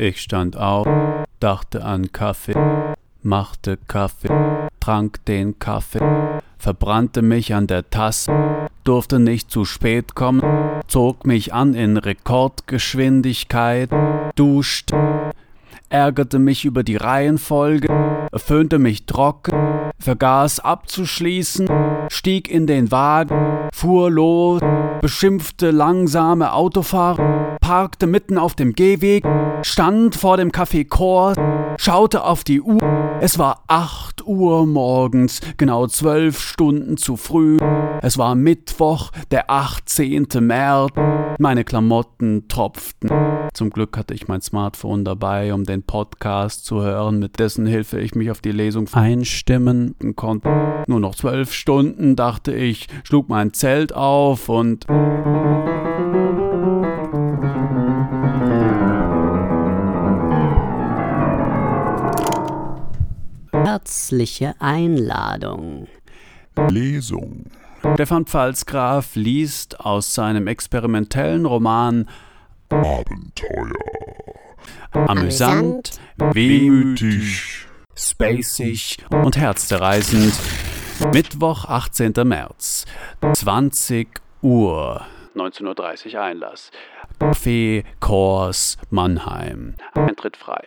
Ich stand auf, dachte an Kaffee, machte Kaffee, trank den Kaffee, verbrannte mich an der Tasse, durfte nicht zu spät kommen, zog mich an in Rekordgeschwindigkeit, duschte, ärgerte mich über die Reihenfolge, föhnte mich trocken, vergaß abzuschließen, stieg in den Wagen, fuhr los, beschimpfte langsame Autofahrer, parkte mitten auf dem Gehweg, stand vor dem Café Kors, schaute auf die Uhr. Es war acht Uhr morgens, genau zwölf Stunden zu früh. Es war Mittwoch, der 18. März. Meine Klamotten tropften. Zum Glück hatte ich mein Smartphone dabei, um den Podcast zu hören, mit dessen Hilfe ich mich auf die Lesung einstimmen konnte. Nur noch zwölf Stunden, dachte ich, schlug mein Zelt auf und. Herzliche Einladung. Lesung. Stefan Pfalzgraf liest aus seinem experimentellen Roman Abenteuer. Amüsant, wehmütig, spacig und herzzerreißend. Mittwoch, 18. März, 20 Uhr. 19.30 Uhr Einlass. Café Kors Mannheim. Eintritt frei.